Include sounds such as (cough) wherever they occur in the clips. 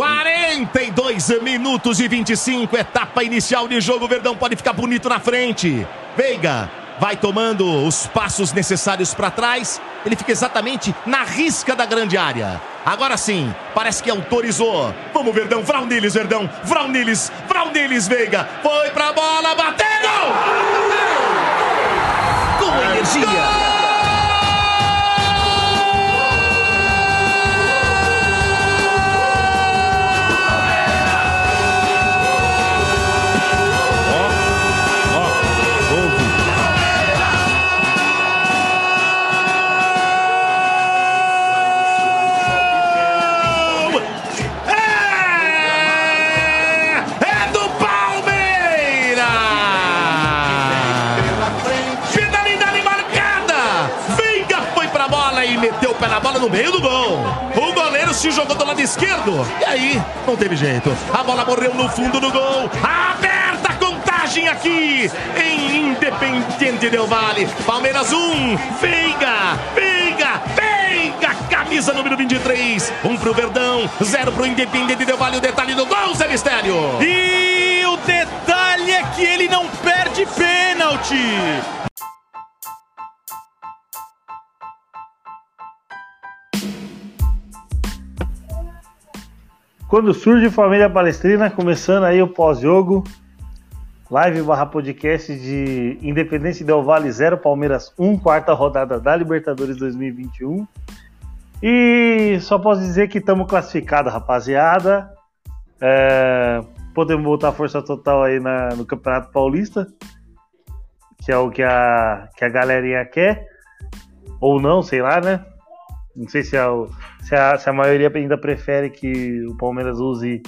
42 minutos e 25, etapa inicial de jogo. O Verdão pode ficar bonito na frente. Veiga vai tomando os passos necessários para trás. Ele fica exatamente na risca da grande área. Agora sim, parece que autorizou. Vamos, Verdão, Vraunilis, Verdão, Vraunilis, Vraunilis, Veiga. Foi pra bola, bateu! Com energia. Gol! No meio do gol. O goleiro se jogou do lado esquerdo. E aí, não teve jeito. A bola morreu no fundo do gol. Aberta a contagem aqui em Independente Del Vale. Palmeiras 1, Veiga, Veiga, Veiga, camisa número 23. 1 um pro Verdão, 0 pro Independente Del Vale. O detalhe do gol, Zé Mistério. E o detalhe é que ele não perde pênalti. Quando surge Família Palestrina, começando aí o pós-jogo, live barra podcast de Independência Del Vale 0, Palmeiras 1, quarta rodada da Libertadores 2021. E só posso dizer que estamos classificados, rapaziada. É, podemos voltar a força total aí na, no Campeonato Paulista, que é o que a, que a galerinha quer, ou não, sei lá, né? Não sei se, é se, a, se a maioria ainda prefere que o Palmeiras use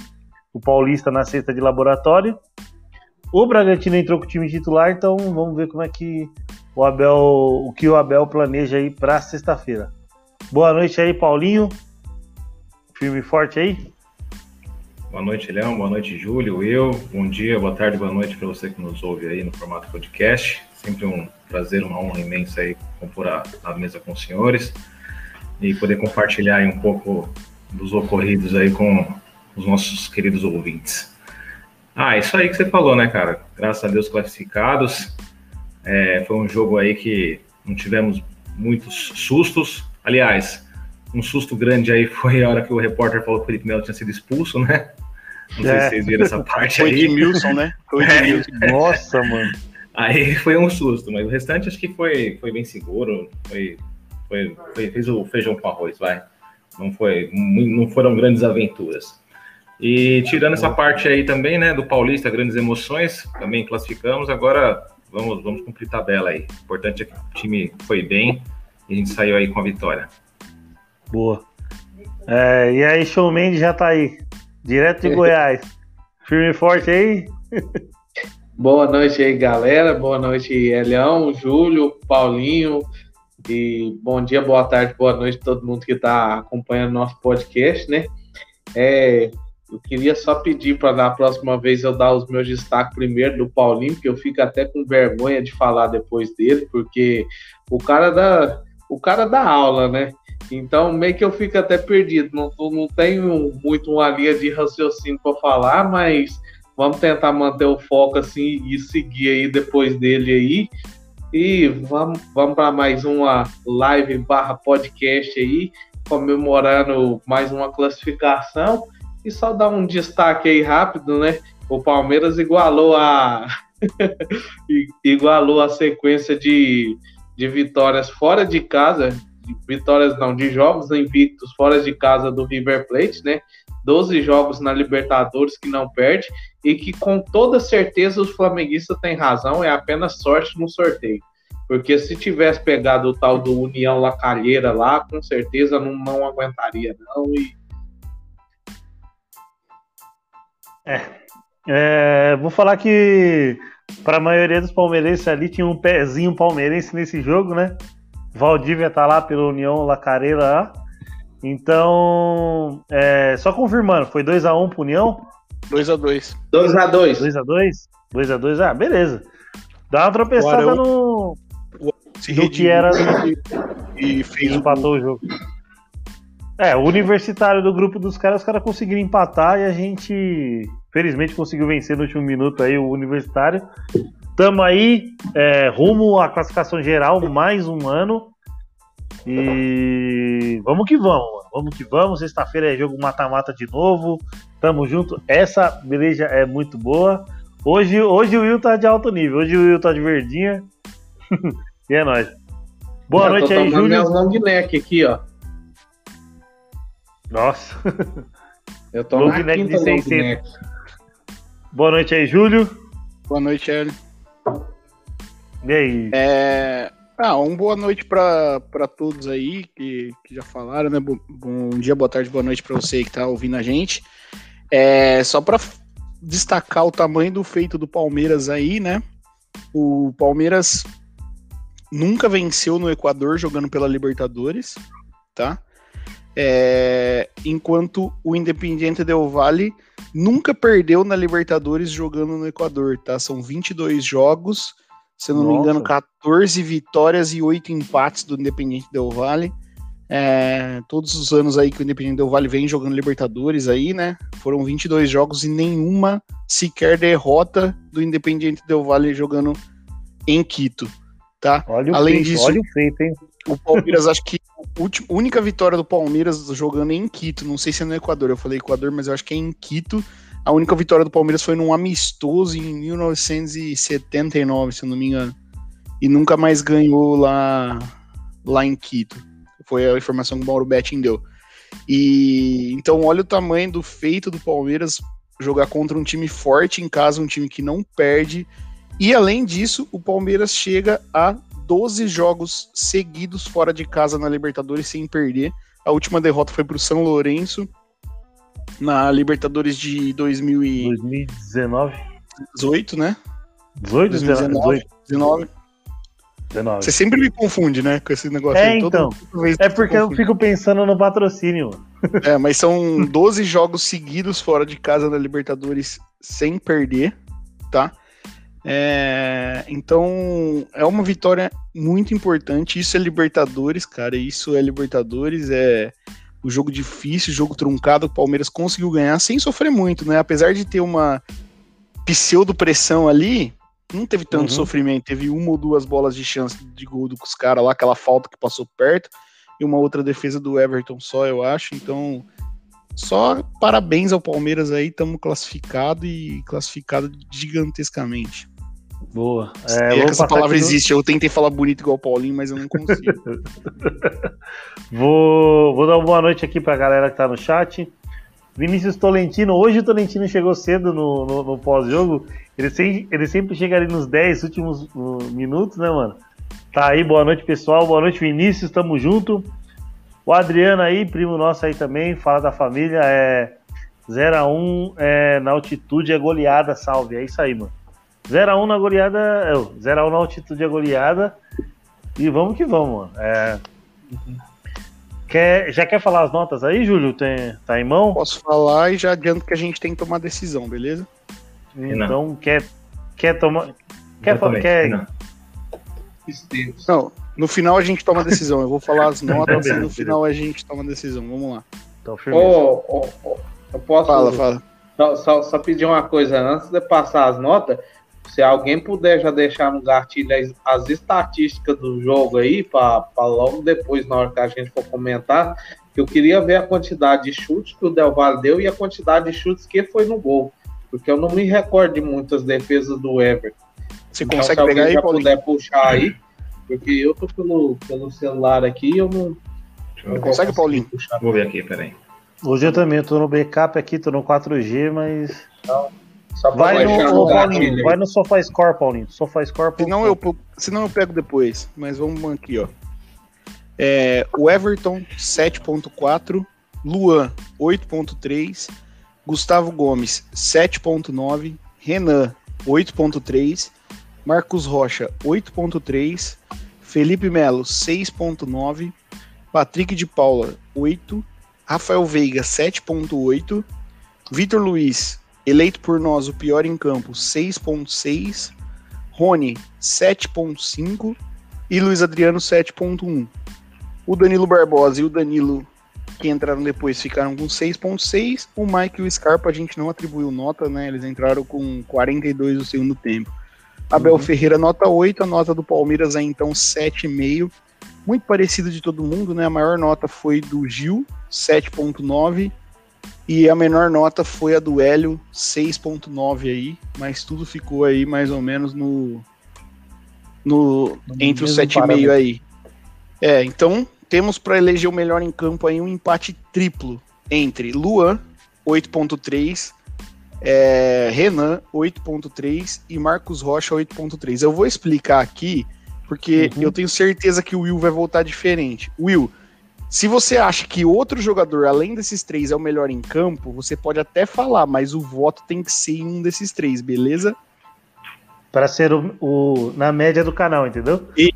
o Paulista na cesta de laboratório. O Bragantino entrou com o time titular, então vamos ver como é que o Abel, o que o Abel planeja aí para sexta-feira. Boa noite aí, Paulinho. Firme e forte aí. Boa noite, Leão. Boa noite, Júlio. Eu. Bom dia, boa tarde, boa noite para você que nos ouve aí no formato podcast. Sempre um prazer, uma honra imensa aí compor a, a mesa com os senhores e poder compartilhar um pouco dos ocorridos aí com os nossos queridos ouvintes. Ah, isso aí que você falou, né, cara? Graças a Deus classificados. É, foi um jogo aí que não tivemos muitos sustos. Aliás, um susto grande aí foi a hora que o repórter falou que o Felipe Melo tinha sido expulso, né? Não sei é. se vocês viram essa (laughs) parte foi aí. Foi de Milson, né? Foi de Milson. Nossa, mano. Aí foi um susto, mas o restante acho que foi, foi bem seguro, foi foi, foi, fez o feijão com arroz, vai. Não, foi, não foram grandes aventuras. E tirando essa parte aí também, né, do Paulista, grandes emoções, também classificamos. Agora vamos, vamos cumprir tabela aí. O importante é que o time foi bem e a gente saiu aí com a vitória. Boa. É, e aí, Show Mendes já tá aí, direto de (laughs) Goiás. Firme e forte aí. Boa noite aí, galera. Boa noite, Elião, Júlio, Paulinho, e bom dia, boa tarde, boa noite a todo mundo que está acompanhando nosso podcast, né? É, eu queria só pedir para na próxima vez eu dar os meus destaques primeiro do Paulinho, porque eu fico até com vergonha de falar depois dele, porque o cara da o cara da aula, né? Então meio que eu fico até perdido, não, não tenho muito uma linha de raciocínio para falar, mas vamos tentar manter o foco assim e seguir aí depois dele aí. E vamos, vamos para mais uma live barra podcast aí, comemorando mais uma classificação. E só dar um destaque aí rápido, né? O Palmeiras igualou a (laughs) igualou a sequência de, de vitórias fora de casa, de vitórias não, de jogos invictos fora de casa do River Plate, né? 12 jogos na Libertadores que não perde e que com toda certeza os flamenguistas têm razão, é apenas sorte no sorteio. Porque se tivesse pegado o tal do União Lacalheira lá, com certeza não, não aguentaria, não. E... É, é, vou falar que para a maioria dos palmeirenses ali tinha um pezinho palmeirense nesse jogo, né? Valdívia tá lá pela União Lacareira lá. Então, é, só confirmando, foi 2x1 um pro União? 2x2. 2x2. 2x2? 2x2, ah, beleza. Dá uma tropeçada Arão, no. Se do que era. E fez empatou o jogo. É, o universitário do grupo dos caras, os caras conseguiram empatar e a gente, felizmente, conseguiu vencer no último minuto aí o universitário. Tamo aí, é, rumo à classificação geral, mais um ano. E vamos que vamos, mano. vamos que vamos. Sexta-feira é jogo mata-mata de novo. Tamo junto. Essa beleza é muito boa. Hoje, hoje o Will tá de alto nível. Hoje o Will tá de verdinha. (laughs) e é nóis. Boa Já noite tô aí, Júlio. meu long neck aqui, ó. Nossa. (laughs) Eu tô Long na neck de quinta long 600. neck. Boa noite aí, Júlio. Boa noite, Hélio. E aí? É... Ah, uma boa noite para todos aí que, que já falaram, né? Bom, bom dia, boa tarde, boa noite para você que tá ouvindo a gente. É, só para destacar o tamanho do feito do Palmeiras aí, né? O Palmeiras nunca venceu no Equador jogando pela Libertadores, tá? É, enquanto o Independiente Del Valle nunca perdeu na Libertadores jogando no Equador, tá? São 22 jogos, se eu não me Nossa. engano, 14 vitórias e 8 empates do Independiente Del Valle. É, todos os anos aí que o Independiente Del Valle vem jogando Libertadores aí, né? Foram 22 jogos e nenhuma sequer derrota do Independiente Del Valle jogando em Quito, tá? Olha o Além feito, disso- olha o feito, hein? O Palmeiras, acho que a última- única vitória do Palmeiras jogando em Quito, não sei se é no Equador, eu falei Equador, mas eu acho que é em Quito. A única vitória do Palmeiras foi num amistoso em 1979, se eu não me engano. E nunca mais ganhou lá, lá em Quito. Foi a informação que o Mauro Betting deu. E então olha o tamanho do feito do Palmeiras jogar contra um time forte em casa, um time que não perde. E além disso, o Palmeiras chega a 12 jogos seguidos fora de casa na Libertadores sem perder. A última derrota foi para o São Lourenço na Libertadores de 2018, 2019? né? 18, 2019. 18, 19. 19. Você sempre me confunde, né, com esse negócio. É, aí. Então. É porque eu fico pensando no patrocínio. (laughs) É, mas são 12 jogos seguidos fora de casa na Libertadores sem perder, tá? É, então é uma vitória muito importante. Isso é Libertadores, cara. Isso é Libertadores. É o jogo difícil, jogo truncado. O Palmeiras conseguiu ganhar sem sofrer muito, né? Apesar de ter uma pseudo pressão ali, não teve tanto Uhum. sofrimento. Teve uma ou duas bolas de chance de gol dos caras lá, aquela falta que passou perto e uma outra defesa do Everton só, eu acho. Então, só parabéns ao Palmeiras aí, estamos classificado e classificado gigantescamente. Boa. É, É, essa palavra no- existe. Eu tentei falar bonito igual o Paulinho, mas eu não consigo. (laughs) Vou, vou dar uma boa noite aqui pra galera que tá no chat. Vinícius Tolentino, hoje o Tolentino chegou cedo no, no- no pós-jogo. Ele, sem- ele sempre chega ali nos 10 últimos uh, minutos, né, mano? Tá aí, boa noite, pessoal. Boa noite, Vinícius, tamo junto. O Adriano aí, primo nosso aí também, fala da família. É 0x1 é, na altitude é goleada, salve. É isso aí, mano. 0x1 na goleada. é, 0x1 na altitude é goleada. E vamos que vamos, mano. É, Quer, já quer falar as notas aí, Júlio? Tem, tá em mão? Posso falar e já adianto que a gente tem que tomar decisão, beleza? Então, quer, quer tomar. Quer, quer. Esteves. Não, no final a gente toma a decisão. Eu vou falar as (laughs) notas e no final a gente toma a decisão. Vamos lá. Então, firmeza. Ô, ô, ô, eu posso Fala, fala. Só, só- só pedir uma coisa antes de passar as notas. Se alguém puder já deixar no gatilho as, as estatísticas do jogo aí, para logo depois, na hora que a gente for comentar, que eu queria ver a quantidade de chutes que o Del Valle deu e a quantidade de chutes que foi no gol. Porque eu não me recordo de muitas defesas do Everton. Você Então, consegue se alguém pegar aí, já Paulinho? puder puxar aí, porque eu tô pelo, pelo celular aqui eu não. Eu não Consegue, Paulinho? Puxar. Vou ver aqui, peraí. Hoje eu também, eu tô no backup aqui, tô no 4G, mas. Só pra Vai no, Paulinho, aí. vai no SofaScore, Paulinho. SofaScore. Senão eu, senão eu pego depois, mas vamos aqui, ó. É, o Everton, 7.4. Luan, 8.3. Gustavo Gomes, 7.9. Renan, 8.3. Marcos Rocha, 8.3. Felipe Melo, 6.9. Patrick de Paula, 8. Rafael Veiga, 7.8. Vitor Luiz, eleito por nós o pior em campo, 6.6. Rony, 7.5 e Luiz Adriano, 7.1. O Danilo Barbosa e o Danilo que entraram depois ficaram com 6.6. O Mike e o Scarpa a gente não atribuiu nota, né? Eles entraram com 42 no segundo tempo. Abel uhum. Ferreira, nota 8. A nota do Palmeiras é então 7,5. Muito parecido de todo mundo, né? A maior nota foi do Gil, 7,9. E a menor nota foi a do Hélio, 6.9 aí, mas tudo ficou aí mais ou menos no, no entre os 7,5 aí. É, então temos para eleger o melhor em campo aí um empate triplo entre Luan, 8.3, é, Renan, 8.3 e Marcos Rocha, 8.3. Eu vou explicar aqui, porque uhum. eu tenho certeza que o Will vai voltar diferente. Will, se você acha que outro jogador, além desses três, é o melhor em campo, você pode até falar, mas o voto tem que ser em um desses três, beleza? Para ser o, o, na média do canal, entendeu? E,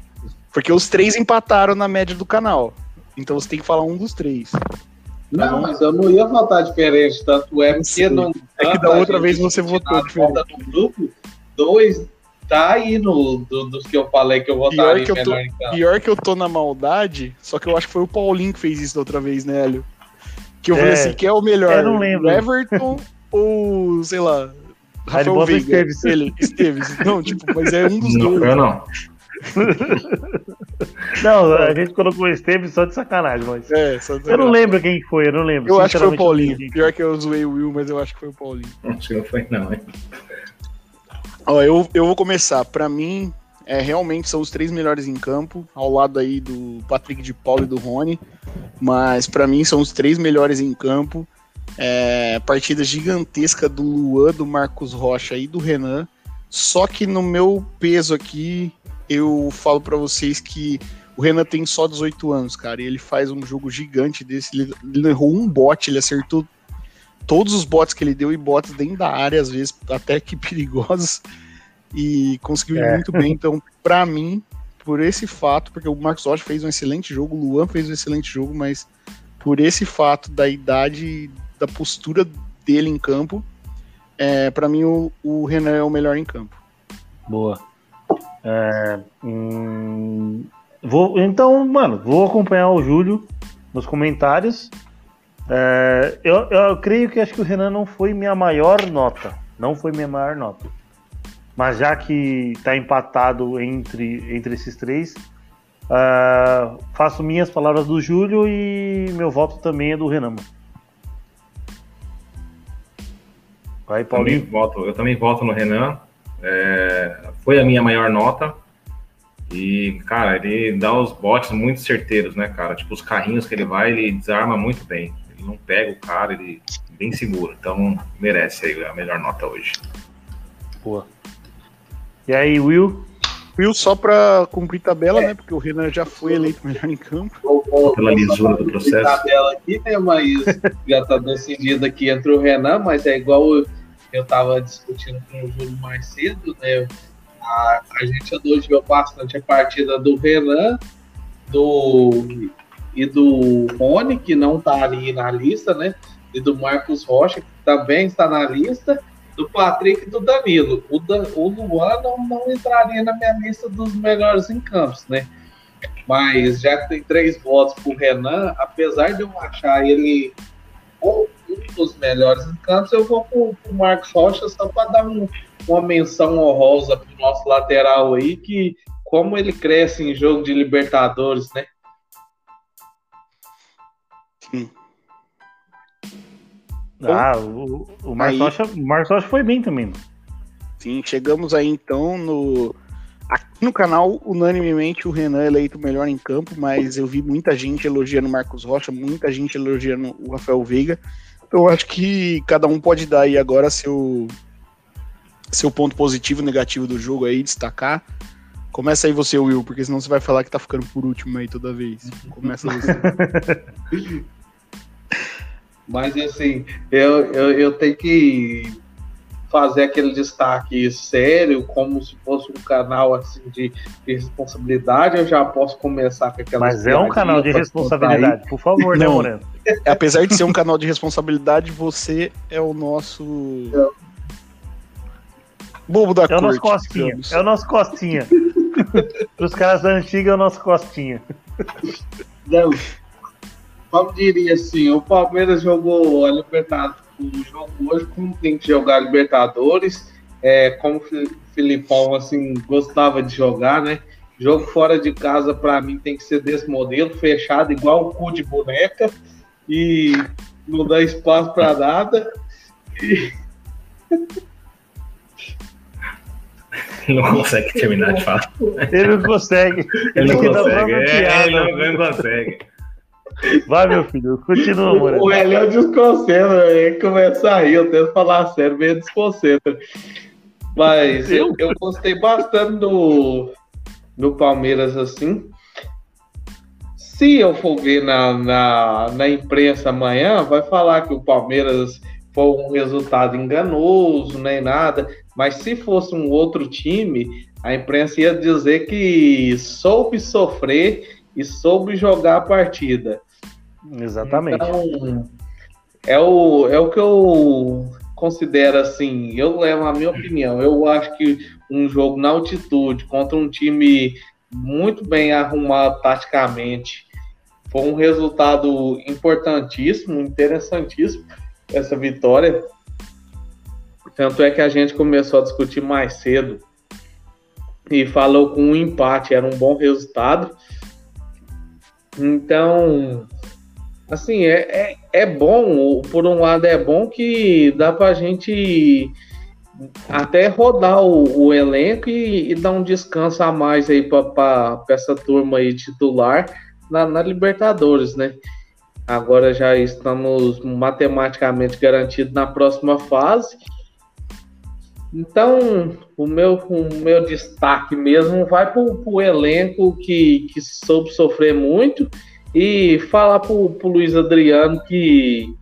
porque os três empataram na média do canal. Então você tem que falar um dos três. Não, não mas eu não ia votar diferente, tanto é porque não. É que da outra vez você votou diferente. No grupo, dois, tá aí no, do, dos que eu falei que eu votaria pior que eu tô, então. Pior que eu tô na maldade, só que eu acho que foi o Paulinho que fez isso da outra vez, né, Hélio? Que eu é, falei assim, que é o melhor? Eu não lembro. Everton (laughs) ou, sei lá, Rafael Veiga. Esteves. Ele, Esteves. Não, tipo, mas é um dos não, dois. Eu não. (laughs) não, a gente colocou o Esteves só de sacanagem, mas. É, só de eu não lembro quem foi, eu não lembro. Eu acho que foi o Paulinho. Pior que eu zoei o Will, mas eu acho que foi o Paulinho. Acho que não foi, não, hein? Ó, eu, eu vou começar. Para mim, é, realmente são os três melhores em campo, ao lado aí do Patrick de Paulo e do Rony. Mas para mim são os três melhores em campo. É, partida gigantesca do Luan, do Marcos Rocha e do Renan. Só que no meu peso aqui, eu falo para vocês que o Renan tem só 18 anos, cara, e ele faz um jogo gigante desse. Ele, ele errou um bote, ele acertou todos os botes que ele deu e botes dentro da área, às vezes até que (laughs) perigosos, e conseguiu ir é. muito bem. Então, para mim, por esse fato, porque o Marcos Rocha fez um excelente jogo, o Luan fez um excelente jogo, mas por esse fato da idade, da postura dele em campo, é, para mim o, o, Renan é o melhor em campo. Boa. É, hum, vou, então, mano, vou acompanhar o Júlio nos comentários é, eu, eu creio que acho que o Renan não foi minha maior nota. Não foi minha maior nota. Mas já que está empatado entre, entre esses três, uh, faço minhas palavras do Júlio e meu voto também é do Renan. Vai, Paulinho. Também voto, eu também voto no Renan. É, foi a minha maior nota. E, cara, ele dá os botes muito certeiros, né, cara? Tipo, os carrinhos que ele vai, ele desarma muito bem não pega o cara, ele bem seguro. Então merece aí a melhor nota hoje. Boa. E aí, Will? Will, só para cumprir tabela, é. né? Porque o Renan já foi eleito melhor em campo. Pela lisura do processo. tabela aqui, né? Mas já tá decidido aqui entre o Renan, mas é igual eu tava discutindo com o Júlio mais cedo, né? A, a gente elogiou bastante a partida do Renan, do e do Rony, que não está ali na lista, né? E do Marcos Rocha, que também está na lista, do Patrick e do Danilo. O, da, o Luan não, não entraria na minha lista dos melhores em campos, né? Mas já que tem três votos para o Renan, apesar de eu achar ele um dos melhores em campos, eu vou para o Marcos Rocha só para dar um, uma menção honrosa para o nosso lateral aí, que como ele cresce em jogo de Libertadores, né? Sim. Ah, o, o Marcos Rocha, foi bem também. Sim, chegamos aí então no. Aqui no canal, unanimemente, o Renan é eleito melhor em campo, mas eu vi muita gente elogiando o Marcos Rocha, muita gente elogiando o Rafael Veiga. Então eu acho que cada um pode dar aí agora seu, seu ponto positivo e negativo do jogo aí, destacar. Começa aí você, Will, porque senão você vai falar que tá ficando por último aí toda vez. Começa você. (laughs) Mas assim, eu, eu, eu tenho que fazer aquele destaque sério, como se fosse um canal assim de, de responsabilidade, eu já posso começar com aquela. Mas é um canal de responsabilidade, por favor, né, Moreno? Apesar de ser um canal de responsabilidade, você é o nosso. É. Bobo da é corte. O nosso costinha, é o nosso Costinha. (laughs) Os caras da antiga é o nosso Costinha. Não, como diria assim, o Palmeiras jogou a Libertadores, o jogo hoje como tem que jogar a Libertadores, é, como o Filipão assim gostava de jogar, né? Jogo fora de casa para mim tem que ser desse modelo, fechado igual o cu de boneca e não dá espaço para nada. E... Ele (laughs) não consegue terminar de falar. Ele não consegue. Ele não fica na consegue. É, ele não, não consegue. Vai, meu filho, continua, Moreira. O Eliel desconcentra, ele começa a rir, eu tento falar sério, meio desconcentra. Mas eu, eu gostei bastante do, do Palmeiras assim. Se eu for ver na, na, na imprensa amanhã, vai falar que o Palmeiras foi um resultado enganoso, nem nada. Mas se fosse um outro time, a imprensa ia dizer que soube sofrer e soube jogar a partida. Exatamente. Então, é o, é o que eu considero assim. Eu levo a minha opinião. Eu acho que um jogo na altitude contra um time muito bem arrumado taticamente foi um resultado importantíssimo, interessantíssimo essa vitória. Tanto é que a gente começou a discutir mais cedo e falou com um empate, era um bom resultado. Então, assim, é, é, é bom, por um lado é bom que dá pra gente até rodar o, o elenco e, e dar um descanso a mais aí pra essa turma aí titular na, na Libertadores, né? Agora já estamos matematicamente garantidos na próxima fase. Então, o meu, o meu destaque mesmo vai para o elenco que, que soube sofrer muito e falar para o Luiz Adriano que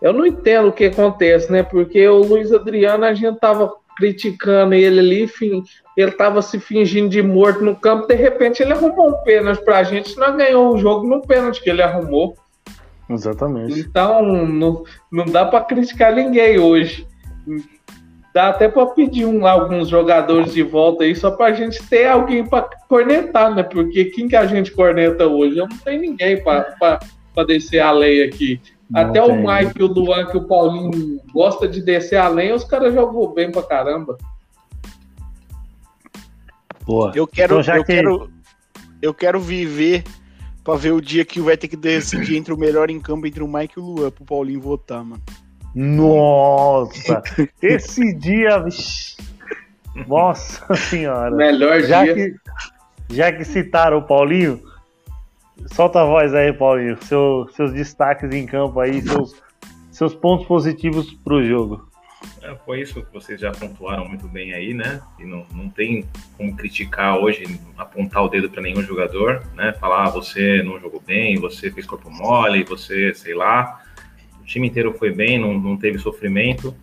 eu não entendo o que acontece, né? Porque o Luiz Adriano, a gente tava criticando ele ali, ele tava se fingindo de morto no campo, de repente ele arrumou um pênalti pra gente, nós ganhou o jogo no pênalti que ele arrumou. Exatamente. Então, não, não dá para criticar ninguém hoje. Dá até para pedir um, alguns jogadores de volta aí, só para a gente ter alguém para cornetar, né? Porque quem que a gente corneta hoje? Eu não tenho ninguém para descer a lei aqui. Não até tem. o Mike, o Luan, que o Paulinho gosta de descer a lenha, os caras jogou bem pra caramba. Boa. Eu quero, Então, já eu que- quero, eu quero viver pra ver o dia que vai ter que decidir entre o melhor em campo entre o Mike e o Luan pro Paulinho votar, mano. Nossa! (laughs) Esse dia. vixi. Nossa senhora. Melhor Já dia. que, já que citaram o Paulinho, solta a voz aí, Paulinho. Seu- seus destaques em campo aí, seus, seus pontos positivos pro jogo. É, foi isso que vocês já pontuaram muito bem aí, né? E não, não tem como criticar hoje, apontar o dedo para nenhum jogador, né? Falar, ah, você não jogou bem, você fez corpo mole, você, sei lá. O time inteiro foi bem, não, não teve sofrimento.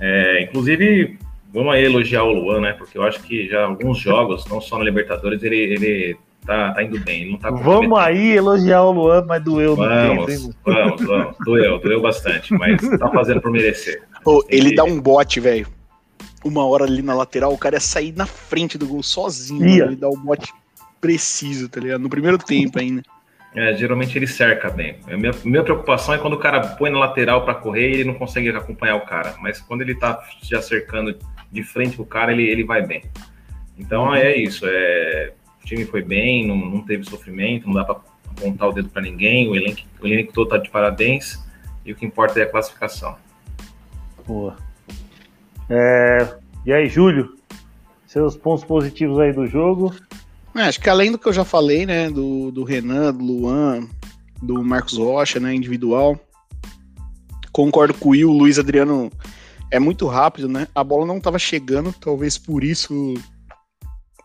É, inclusive, vamos aí elogiar o Luan, né? Porque eu acho que já alguns jogos, não só na Libertadores, ele, ele tá, tá indo bem. Ele não tá Vamos aí elogiar o Luan, mas doeu no peito, hein? Vamos, vamos, vamos. Doeu, doeu bastante, mas tá fazendo por merecer. Pô, ele Entendi. dá um bote, velho. Uma hora ali na lateral, o cara ia sair na frente do gol sozinho. Ia. Ele dá um bote preciso, tá ligado? No primeiro tempo ainda. É, geralmente ele cerca bem. A minha, minha preocupação é quando o cara põe na lateral para correr e ele não consegue acompanhar o cara. Mas quando ele tá já cercando de frente o cara, ele, ele vai bem. Então é isso. É, o time foi bem, não, não teve sofrimento, não dá para apontar o dedo para ninguém. O elenco, o elenco todo tá de parabéns. E o que importa é a classificação. Boa. É, E aí, Júlio? Seus pontos positivos aí do jogo. É, acho que além do que eu já falei, né? Do, do Renan, do Luan, do Marcos Rocha, né? Individual. Concordo com o Will, o Luiz Adriano é muito rápido, né? A bola não estava chegando, talvez por isso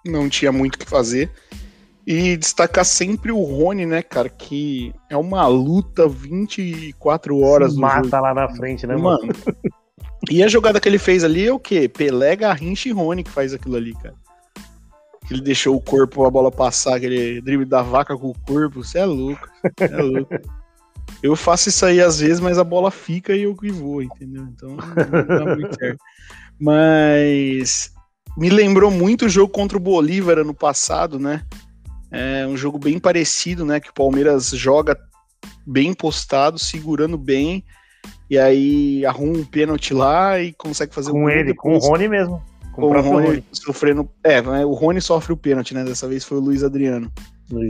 não tinha muito o que fazer. E destacar sempre o Rony, né, cara? Que é uma luta 24 horas Se mata jogo. lá na frente, né, mano? Mano. E a jogada que ele fez ali é o quê? Pelé, Garrincha e Rony que faz aquilo ali, cara. Ele deixou o corpo, a bola passar, aquele drible da vaca com o corpo. Você é louco. Você é louco. Eu faço isso aí às vezes, mas a bola fica e eu que vou, entendeu? Então não dá muito certo. Mas me lembrou muito o jogo contra o Bolívar ano passado, né? É um jogo bem parecido, né? Que o Palmeiras joga bem postado, segurando bem, e aí arruma um pênalti lá e consegue fazer Com um ele, com o. Rony mesmo. Com, Com o o próprio Rony Rony. sofrendo. É, o Rony sofre o pênalti, né? Dessa vez foi o Luiz Adriano.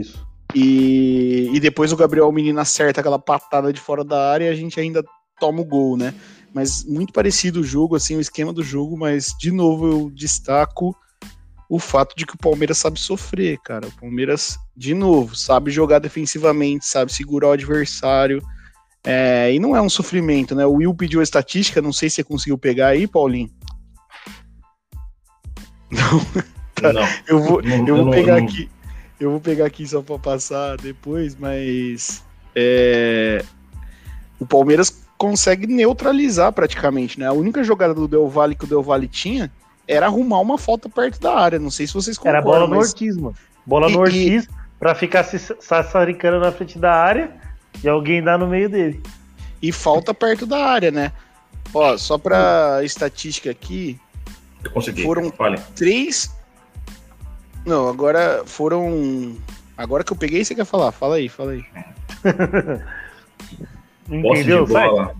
Isso. E, e depois o Gabriel Menino acerta aquela patada de fora da área e a gente ainda toma o gol, né? Mas muito parecido o jogo, assim, o esquema do jogo, mas de novo eu destaco o fato de que o Palmeiras sabe sofrer, cara. O Palmeiras, de novo, sabe jogar defensivamente, sabe segurar o adversário. É, e não é um sofrimento, né? O Will pediu a estatística, não sei se você conseguiu pegar aí, Paulinho. Tá. (laughs) Não, Eu vou, Não, eu vou não- pegar não- aqui. Eu vou pegar aqui só para passar depois, mas é, o Palmeiras consegue neutralizar praticamente, né? A única jogada do Del Valle que o Del Valle tinha era arrumar uma falta perto da área. Não sei se vocês concordam. Era bola no mas- Ortiz, mano. Bola E- no e- Ortiz pra ficar se sassaricando na frente da área e alguém dar no meio dele. e falta perto da área, né? Ó, só para estatística aqui, eu consegui. Foram- Fale. três. Não, agora foram. Agora que eu peguei, você quer falar? Fala aí, fala aí. (laughs) Posse Entendeu? de Sai. bola.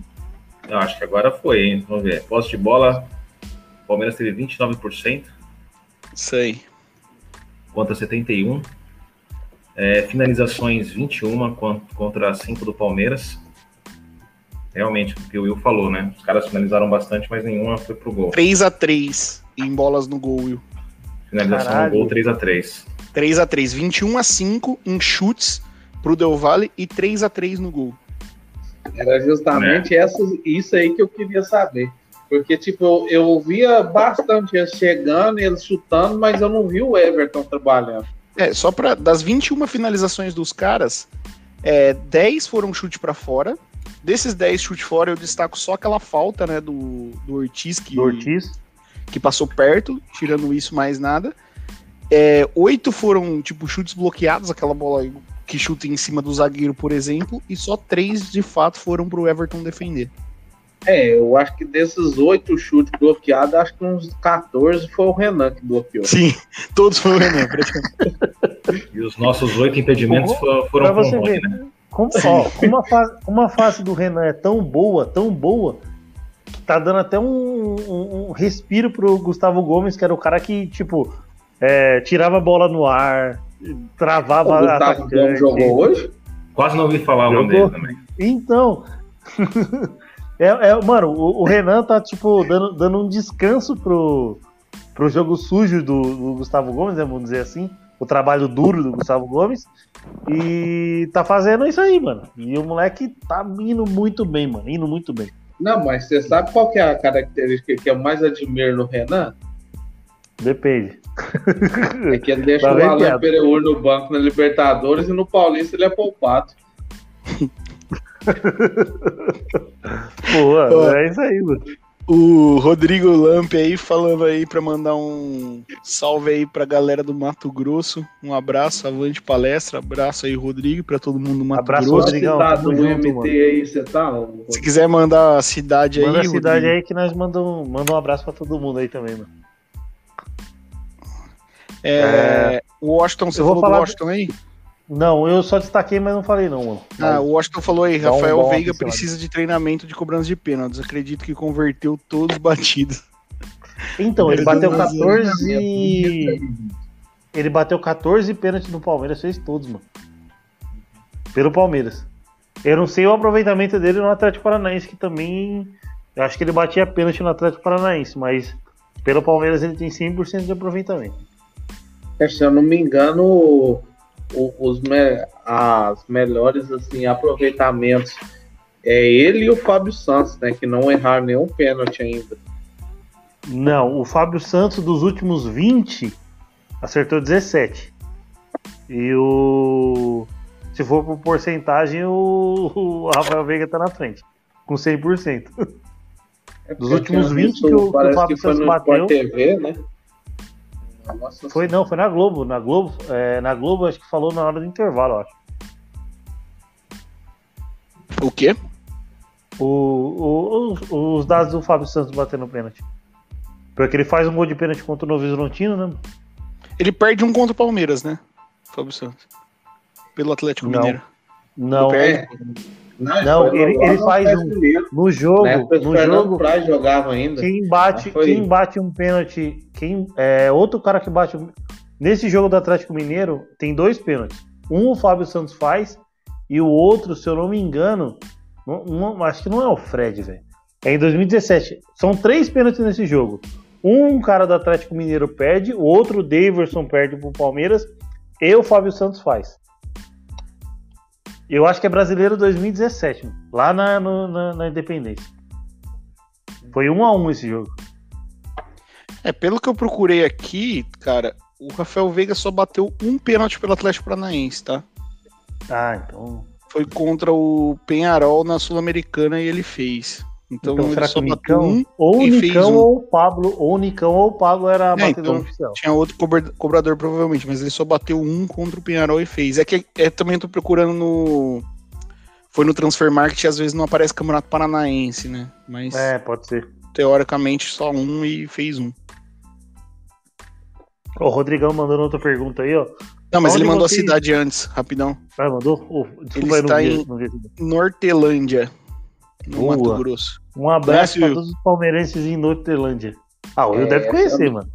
Eu acho que agora foi, hein? Vamos ver. Posse de bola. O Palmeiras teve 29% Isso aí. contra 71. É, finalizações 21 con- contra 5 do Palmeiras. Realmente, o que o Will falou, né? Os caras finalizaram bastante, mas nenhuma foi pro gol. 3x3 em bolas no gol, Will. Finalização Caralho. no gol 3x3. 3x3, 21 a 5 em chutes pro Del Valle e 3x3 no gol. Era justamente essa, isso aí que eu queria saber. Porque, tipo, eu, eu via bastante eles chegando, eles chutando, mas eu não vi o Everton trabalhando. É, só para das 21 finalizações dos caras, é, 10 foram chute pra fora. Desses 10 chute fora, eu destaco só aquela falta, né, do, do Ortiz, que, Do Ortiz. que passou perto, tirando isso, mais nada. É, oito foram, tipo, chutes bloqueados, aquela bola que chuta em cima do zagueiro, por exemplo, e só três, de fato, foram pro Everton defender. É, eu acho que desses oito chutes bloqueados, acho que uns 14 foi o Renan que bloqueou. Sim, (laughs) todos foram o Renan, praticamente. E os nossos oito impedimentos Pra fo- foram com o você Rony, ver. né? Como, ó, como a, fase, como a fase do Renan é tão boa, tão boa, que tá dando até um, um- um respiro pro Gustavo Gomes, que era o cara que, tipo, é, tirava a bola no ar, travava O a Gustavo Gomes jogou hoje? Quase não ouvi falar o nome dele também. Então, (laughs) é, é, mano, o, o Renan tá, tipo, dando, dando um descanso pro, pro jogo sujo do, do Gustavo Gomes, né, vamos dizer assim, o trabalho duro do Gustavo Gomes, e tá fazendo isso aí, mano. E o moleque tá indo muito bem, mano, indo muito bem. Não, mas você sabe qual que é a característica que eu mais admiro no Renan? Depende. É que ele deixa (laughs) Tá o Alan? Pereur no banco na Libertadores e no Paulista ele é poupado. (laughs) Pô, é isso aí, mano. O Rodrigo Lamp aí falando aí pra mandar um salve aí pra galera do Mato Grosso. Um abraço, avante palestra. Abraço aí, Rodrigo, pra todo mundo do Mato Abraço, Grosso. Rodrigão, tamo do MT mano. aí você tá? Se quiser mandar a cidade Manda aí, a cidade Rodrigo. aí que nós mandamos manda um abraço pra todo mundo aí também, mano. É, O Washington, você Eu vou falou do falar- Washington aí? Não, eu só destaquei, mas não falei não, mano. Ah, o Washington falou aí, Dá um Rafael golpe, Veiga precisa de treinamento de cobrança de pênaltis. Acredito que converteu todos batidos. Então, ele Ele bateu deu uma 14. Ele bateu 14 pênaltis no Palmeiras, fez todos, mano. Pelo Palmeiras. Eu não sei o aproveitamento dele no Atlético Paranaense, que também. Eu acho que ele batia pênalti no Atlético Paranaense, mas pelo Palmeiras ele tem 100% de aproveitamento. É, Se eu não me engano, o- os me- as melhores assim, aproveitamentos é ele e o Fábio Santos, né? Que não erraram nenhum pênalti ainda. Não, o Fábio Santos dos últimos 20 acertou 17. E o. Se for por porcentagem, o, o Rafael Veiga tá na frente. Com 100%. É Dos últimos eu tinha 20 visto, que o- que o Fábio que foi Santos no bateu. Sport TV, né? Nossa Foi não, foi na Globo. Na Globo, é, na Globo acho que falou na hora do intervalo, eu acho. O quê? O, o- os, os dados do Fábio Santos batendo pênalti. Porque ele faz um gol de pênalti contra o Novo Horizontino, né? Ele perde um contra o Palmeiras, né? Fábio Santos. Pelo Atlético Não. Mineiro. Não, É. Não, ele- ele faz um- brasileiro. no jogo, no o Fernando jogo, Praz jogava ainda. quem bate, quem ele. bate um pênalti, quem é outro cara que bate nesse jogo do Atlético Mineiro tem dois pênaltis. Um o Fábio Santos faz e o outro, se eu não me engano, não- não- acho que não é o Fred, velho. É em 2017. São três pênaltis nesse jogo. Um cara do Atlético Mineiro perde, o outro o Daverson perde pro Palmeiras e o Fábio Santos faz. Eu acho que é brasileiro 2017, mano, lá na, no- na, na Independência. Foi um a um esse jogo. É, pelo que eu procurei aqui, cara, o Rafael Veiga só bateu um pênalti pelo Atlético Paranaense, tá? Ah, então. Foi contra o Penharol na Sul-Americana e ele fez. Então, Então, ele será que o Nicão, um. ou o Nicão um. ou o Pablo, ou o Nicão ou o Pablo era É, batedora então, oficial. Tinha outro cobra- cobrador, provavelmente, mas ele só bateu um contra o Penharol e fez. É que é, também eu tô procurando no. Foi no Transfer Market e às vezes não aparece Campeonato Paranaense, né? Mas É, pode ser. teoricamente só um e fez um. O Rodrigão mandando outra pergunta aí, ó. Não, mas Onde ele mandou você- a cidade antes, rapidão. Ah, mandou? Oh, Ele desculpa aí, está não vi, em- não vi. Nortelândia, no Boa. Mato Grosso. Um abraço Will? todos os palmeirenses em Nortelândia. Ah, o Will É, deve conhecer, essa- mano.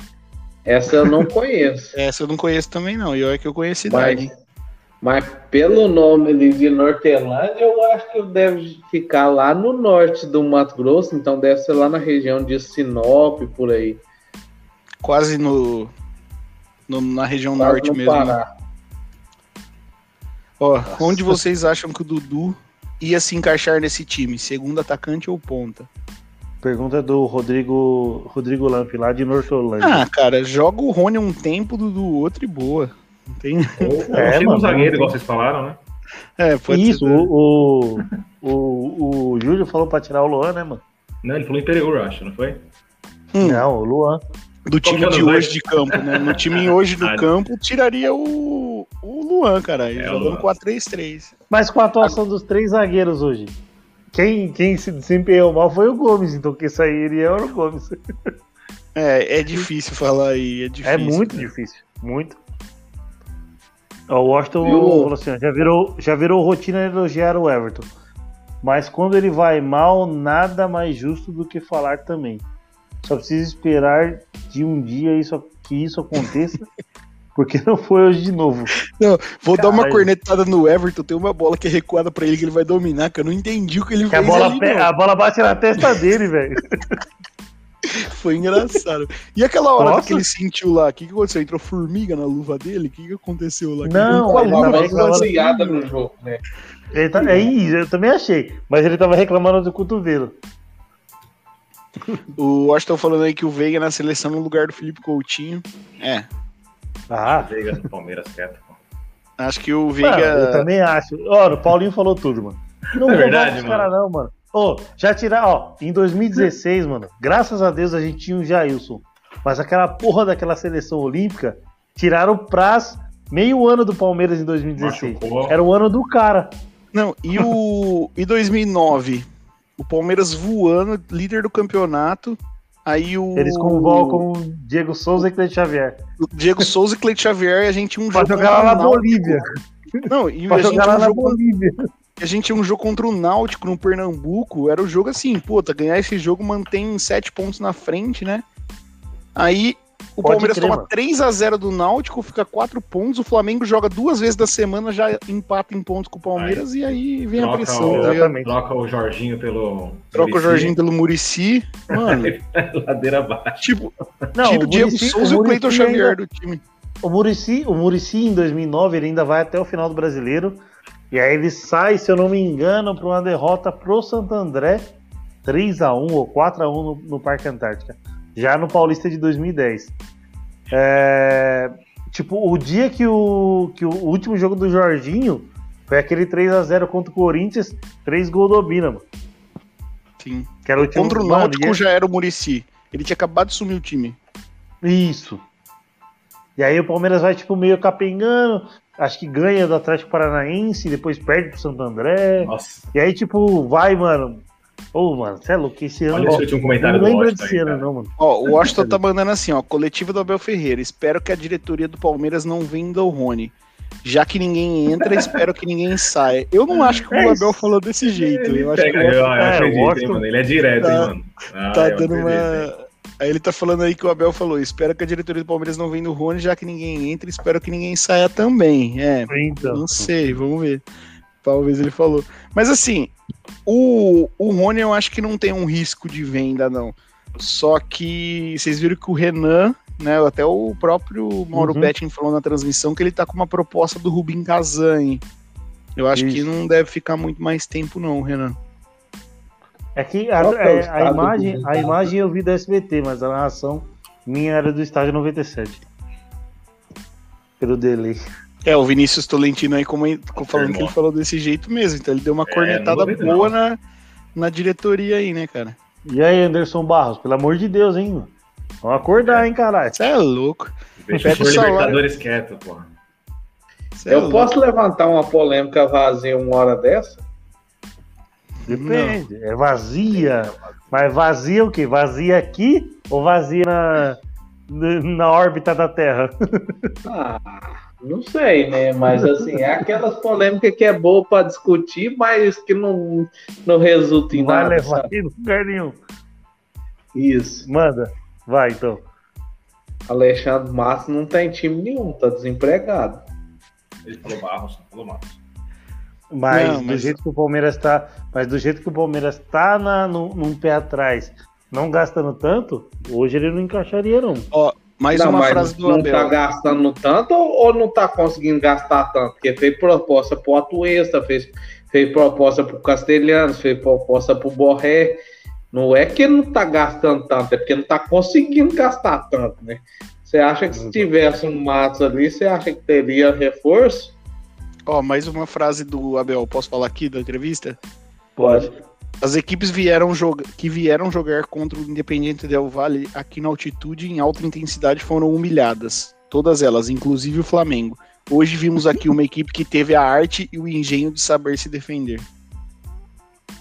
Essa eu não conheço. (laughs) Essa eu não conheço também, não. E é que eu conheço a cidade. Mas, mas pelo nome de Nortelândia, eu acho que deve ficar lá no norte do Mato Grosso, então deve ser lá na região de Sinop, por aí. Quase no, no- na região Quase norte no mesmo. né? Pará. Ó, onde vocês acham que o Dudu ia se encaixar nesse time? Segundo atacante ou ponta? Pergunta do Rodrigo, Rodrigo Lamp, lá de Nortolândia. Ah, cara, joga o Rony um tempo, Dudu outro e boa. Não tem. Ou, É, (laughs) mano, um zagueiro, igual vocês falaram, né? É, pode Isso, ser. o, o, o, o Júlio falou pra tirar o Luan, né, mano? Não, ele falou Imperiur, eu acho, não foi? Hum. Não, o Luan. Do time é de hoje de campo, né? No time hoje do (laughs) Ah, campo, tiraria o, o Luan, cara. É, o jogando Luan. 4-3-3. Mas com a atuação dos três zagueiros hoje, quem, quem se desempenhou mal foi o Gomes, então quem sairia era o Gomes. (laughs) É, é difícil falar aí. É, difícil, É muito né? difícil, muito. O Washington Viu? falou assim, já virou, já virou rotina elogiar o Everton. Mas quando ele vai mal, nada mais justo do que falar também. Só precisa esperar de um dia isso, que isso aconteça, (laughs) porque não foi hoje de novo. Vou dar uma Caralho. cornetada no Everton. Tem uma bola que é recuada pra ele que ele vai dominar, que eu não entendi o que ele Que a fez bola, ali, pe- não. a bola bate na testa dele, velho. (laughs) Foi engraçado. E aquela hora Nossa. que ele sentiu lá, o que, que aconteceu? Entrou formiga na luva dele? O que, que aconteceu lá? Não, Com a ele tava reclamando- baseada no jogo, né? Ele tá, é isso, eu também achei. Mas ele tava reclamando do cotovelo. O Washington falando aí que o Veiga na seleção no lugar do Felipe Coutinho. É, Ah, Veiga do Palmeiras quieto. pô. acho que o Mano, Veiga. eu também acho. Ó, o Paulinho falou tudo, mano. Não (laughs) É verdade, os mano. caras não, mano. Ô, já tirar, ó, em 2016, mano, graças a Deus a gente tinha o Jailson. Mas aquela porra daquela seleção olímpica, tiraram o Praz meio ano do Palmeiras em 2016. Machucou. Era o ano do cara. Não, e o. (laughs) e 2009? O Palmeiras voando, líder do campeonato. Aí o. Eles convocam o Diego Souza e Cleiton Xavier. Diego Souza e Cleiton Xavier e a gente tinha um Pra jogo jogar lá na. Bolívia. Não, e Pra a gente, jogar lá um na jogo, Bolívia. a gente tinha um jogo contra o Náutico no Pernambuco. Era o jogo assim, puta, ganhar esse jogo mantém sete pontos na frente, né? Aí o Pode Palmeiras crer, toma mano. 3 a 0 do Náutico, fica 4 pontos. O Flamengo joga duas vezes da semana, já empata em pontos com o Palmeiras e aí vem a pressão. o- tá? Exatamente. Troca o Jorginho pelo. Troca o Muricy, Jorginho pelo Murici. Mano, (laughs) Ladeira abaixo. tipo, Não, tira o Diego Muricy- Souza e o Cleiton Muricy Xavier ainda- do time. O Murici, o Murici em 2009 ele ainda vai até o final do Brasileiro e aí ele sai, se eu não me engano, para uma derrota pro Santo André 3 a 1 ou 4 a 1 no, no Parque Antártica, já no Paulista de 2010. É, tipo, o dia que o, que o último jogo do Jorginho foi aquele 3 a 0 contra o Corinthians, 3 gols do Obina, mano. Sim. Que era o Contra o Náutico já era o Murici. Ele tinha acabado de sumir o time. Isso. E aí o Palmeiras vai, tipo, meio capengando. Acho que ganha do Atlético Paranaense, depois perde pro Santo André. Nossa, E aí, tipo, vai, mano. Ô, mano, você é louco, esse ano. olha esse último comentário não Washington desse ano, não, mano. Ó, o Washington tá mandando assim, ó, coletiva do Abel Ferreira. Espero que a diretoria do Palmeiras não venda o Rony. Já que ninguém entra, espero que ninguém saia. Eu não acho que o Abel falou desse jeito. Eu acho que Pega, o eu, eu é, eu hein, mano. Ele é direto, hein, Tá- mano. Ah, tá eu dando acredito, hein. uma. Aí ele tá falando aí que o Abel falou: espero que a diretoria do Palmeiras não venha no Rony, já que ninguém entra, espero que ninguém saia também. É, Então, não sei, vamos ver. Talvez ele falou. Mas assim, o, o Rony eu acho que não tem um risco de venda, não. Só que vocês viram que o Renan, né? Até o próprio Mauro Uhum. Betting falou na transmissão que ele tá com uma proposta do Rubim Kazan. Eu acho que Isso. não deve ficar muito mais tempo, não, Renan. É que a, que é é, a imagem, a imagem eu vi da SBT, mas a narração minha era do estádio 97. Pelo delay. É, o Vinícius Tolentino aí como, falando Confirmou. que ele falou desse jeito mesmo. Então ele deu uma É, cornetada não boa não. na, na diretoria aí, né, cara? E aí, Anderson Barros, pelo amor de Deus, hein? mano? Vamos acordar, hein, caralho? Você é louco. Deixa Pega o o salário. Libertadores quieto, porra. Cê é Eu louco. posso levantar uma polêmica vazia uma hora dessa? Depende. É vazia. Mas vazia o quê? Vazia aqui ou vazia na, na órbita da Terra? (laughs) Ah, não sei, né? Mas assim, é aquelas polêmicas que é boa pra discutir, mas que não, não resulta em Não vai nada. levar sabe? em lugar nenhum. Isso. Manda. Vai, então. Alexandre Massa não tem time nenhum, tá desempregado. Ele falou Barros, não falou Matos. Mas, Não, do mas- jeito que o Palmeiras tá. Mas do jeito que o Palmeiras tá na, no, num pé atrás, não gastando tanto, hoje ele não encaixaria, não. Mais não, uma mas frase do não Abel. tá gastando tanto ou, não tá conseguindo gastar tanto? Porque fez proposta pro Atuesta, fez, fez proposta pro Castelhanos, fez proposta pro Borré. Não é que não tá gastando tanto, é porque não tá conseguindo gastar tanto, né? Você acha que se tivesse um Matos ali, você acha que teria reforço? Ó, mais uma frase do Abel. Posso falar aqui da entrevista? Pode. As equipes vieram joga- que vieram jogar contra o Independiente Del Valle aqui na altitude em alta intensidade foram humilhadas. Todas elas, inclusive o Flamengo. Hoje vimos aqui uma equipe que teve a arte e o engenho de saber se defender.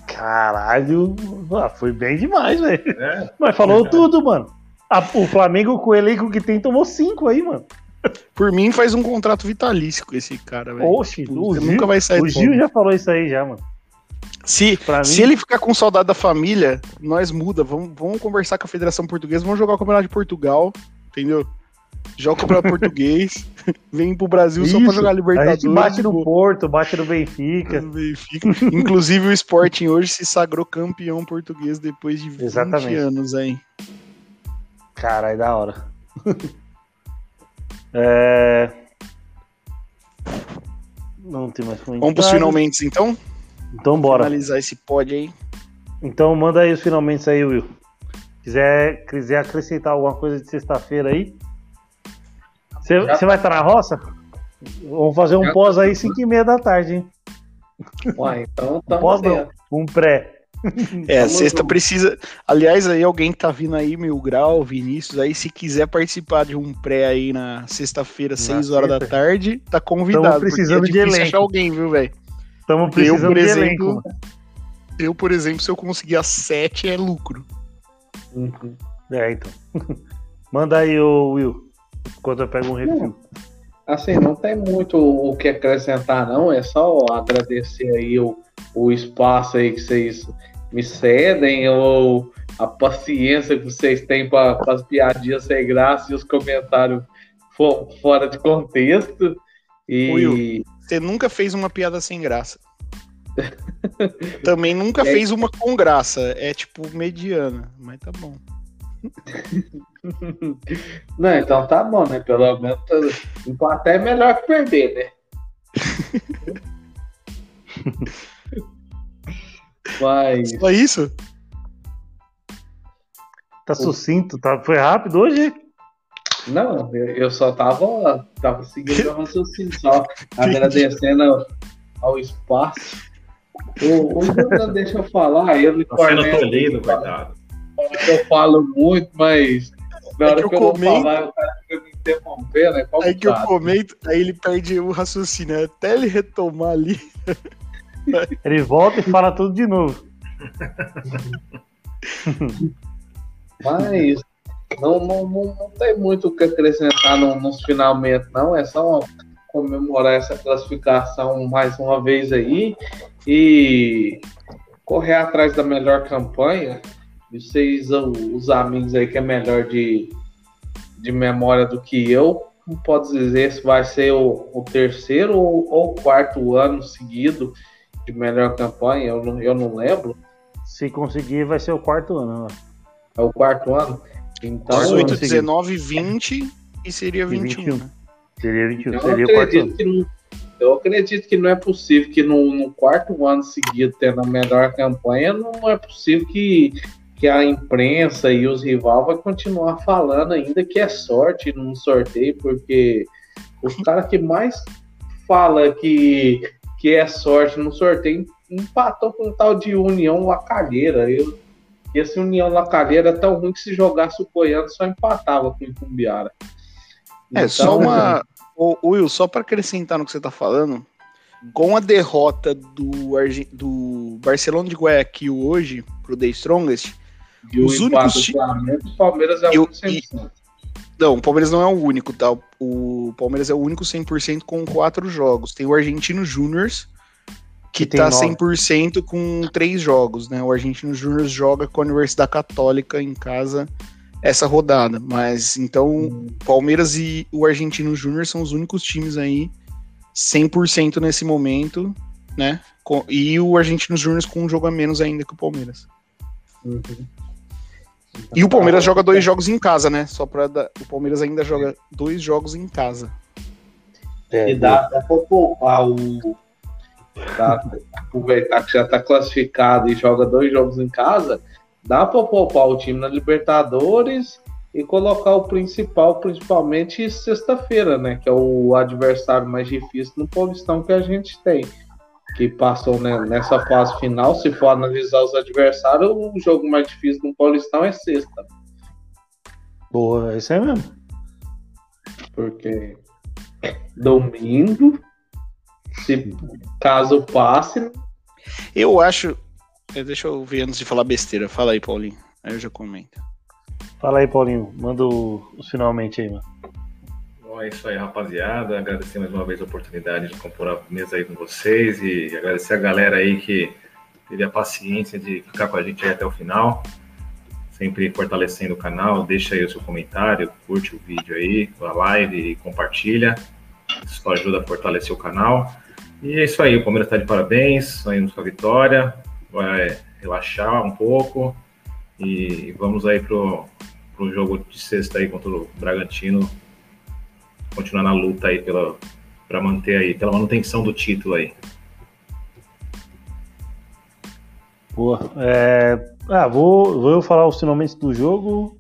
Caralho, ah, foi bem demais, velho. É, Mas falou Verdade. tudo, mano. A- o Flamengo, com o elenco que tem, tomou cinco aí, mano. Por mim, faz um contrato vitalício com esse cara, velho. Oxe, Tipo, o Gil, nunca vai sair o Gil já falou isso aí já, mano. Se, Pra mim, se ele ficar com saudade da família, nós muda. Vamos, vamos conversar com a Federação Portuguesa, vamos jogar o Campeonato de Portugal, entendeu? Joga o Campeonato (laughs) Português, vem pro Brasil só pra Isso, jogar a Libertadores. bate no. Porto, bate no Benfica. (laughs) Benfica. Inclusive o Sporting hoje se sagrou campeão português depois de 20 Exatamente. anos aí. Caralho, da hora. (laughs) é... Não tem mais comentários. Vamos pros finalmente então? Então bora. Finalizar esse pod aí. Então manda aí os finalmente aí, Will. Quiser, quiser acrescentar alguma coisa de sexta-feira aí. Você vai estar na roça? Vamos fazer um Já- pós aí 5 e meia da tarde, hein? Ué, então tá Pós não, um pré. É, Vamos sexta junto. precisa. Aliás, aí alguém que tá vindo aí, Mil Grau, Vinícius, aí se quiser participar de um pré aí na sexta-feira, 6 horas da tarde, tá convidado. Tamo precisando é de elenco. achar alguém, viu, velho? Estamos Eu, precisando por de exemplo, eu, por exemplo, se eu conseguir as 7 é lucro. Uhum. É, então. (laughs) Manda aí, ô Will. Enquanto eu pego um refil. Assim, não tem muito o que acrescentar, não. É só agradecer aí o, o espaço aí que vocês me cedem, ou a paciência que vocês têm para as piadinhas sem graça e os comentários fo- fora de contexto. E Will. Você nunca fez uma piada sem graça. (laughs) Também nunca É. fez uma com graça. É tipo mediana, mas tá bom. (laughs) não, então tá bom, né? Pelo menos tá- empatar é melhor que perder, né? (laughs) Mas Só isso? Tá sucinto, tá? Foi rápido hoje? Não, eu eu só tava, tava seguindo o raciocínio, só agradecendo ao, ao espaço. O, o Jordan deixa eu falar, ele Tá sendo tolhido, coitado. eu falo muito, mas na É hora que que eu eu vou comento- falar, o cara fica me interrompendo, é Aí que eu complicado. comento, aí ele perde o raciocínio. Até ele retomar ali. (laughs) Ele volta e fala tudo de novo. Mas não, não, não, não tem muito o que acrescentar no- nos finalmente, não. É só comemorar essa classificação mais uma vez aí e correr atrás da melhor campanha. Vocês, os amigos aí que é melhor de, de memória do que eu, não pode dizer se vai ser o, o terceiro ou, ou quarto ano seguido de melhor campanha, eu não, eu não lembro. Se conseguir, vai ser o quarto ano. Né? É o quarto ano? Então, 18, 19, 20 e seria 21. 21. Né? Seria 21, eu seria o quarto ano. Não, eu acredito que não é possível que no, no, quarto ano seguido, tendo a melhor campanha, não é possível que, que a imprensa e os rivais vão continuar falando ainda que é sorte num sorteio, porque os (laughs) caras que mais fala que, que é sorte no sorteio empatou com o tal de União Lacalheira. Eu, esse União Lacalheira é tão ruim que se jogasse o Goiano só empatava com o Cumbiara. É, então, só uma. Ô, Will, só para acrescentar no que você está falando, com a derrota do, Arge... do Barcelona de Guayaquil hoje pro The Strongest, e os únicos times. O Palmeiras é o único 100%. Não, o Palmeiras não é o único, tá? O Palmeiras é o único 100% com quatro jogos. Tem o Argentino Júniors, que, que tá nove. 100% com três jogos, né? O Argentino Júniors joga com a Universidade Católica em casa essa rodada. Mas então, hum. Palmeiras e o Argentino Júnior são os únicos times aí 100% nesse momento, né? E o Argentino Júnior com um jogo a menos ainda que o Palmeiras. Uhum. E o Palmeiras joga dois jogos em casa, né? Só para o Palmeiras ainda joga dois jogos em casa. É, e dá, dá pra poupar o. Tá, aproveitar que já tá classificado e joga dois jogos em casa, dá para poupar o time na Libertadores e colocar o principal, principalmente sexta-feira, né? Que é o adversário mais difícil no Paulistão que a gente tem. Que passou né, nessa fase final. Se for analisar os adversários, o jogo mais difícil no Paulistão é sexta. Boa, é isso aí mesmo. Porque domingo, se caso passe. Eu acho, é, deixa eu ver antes de falar besteira. Fala aí, Paulinho. Aí eu já comento. Fala aí, Paulinho. Manda os finalmente aí, mano. Bom, é isso aí, rapaziada. Agradecer mais uma vez a oportunidade de compor a mesa aí com vocês e agradecer a galera aí que teve a paciência de ficar com a gente aí até o final. Sempre fortalecendo o canal. Deixa aí o seu comentário, curte o vídeo aí, a live e compartilha. Isso ajuda a fortalecer o canal. E é isso aí, o Palmeiras está de parabéns, saímos com a vitória vai relaxar um pouco e vamos aí pro, pro jogo de sexta aí contra o Bragantino, continuar na luta aí pela para manter aí, pela manutenção do título aí. Boa. É, ah, vou, vou falar os finalmente do jogo.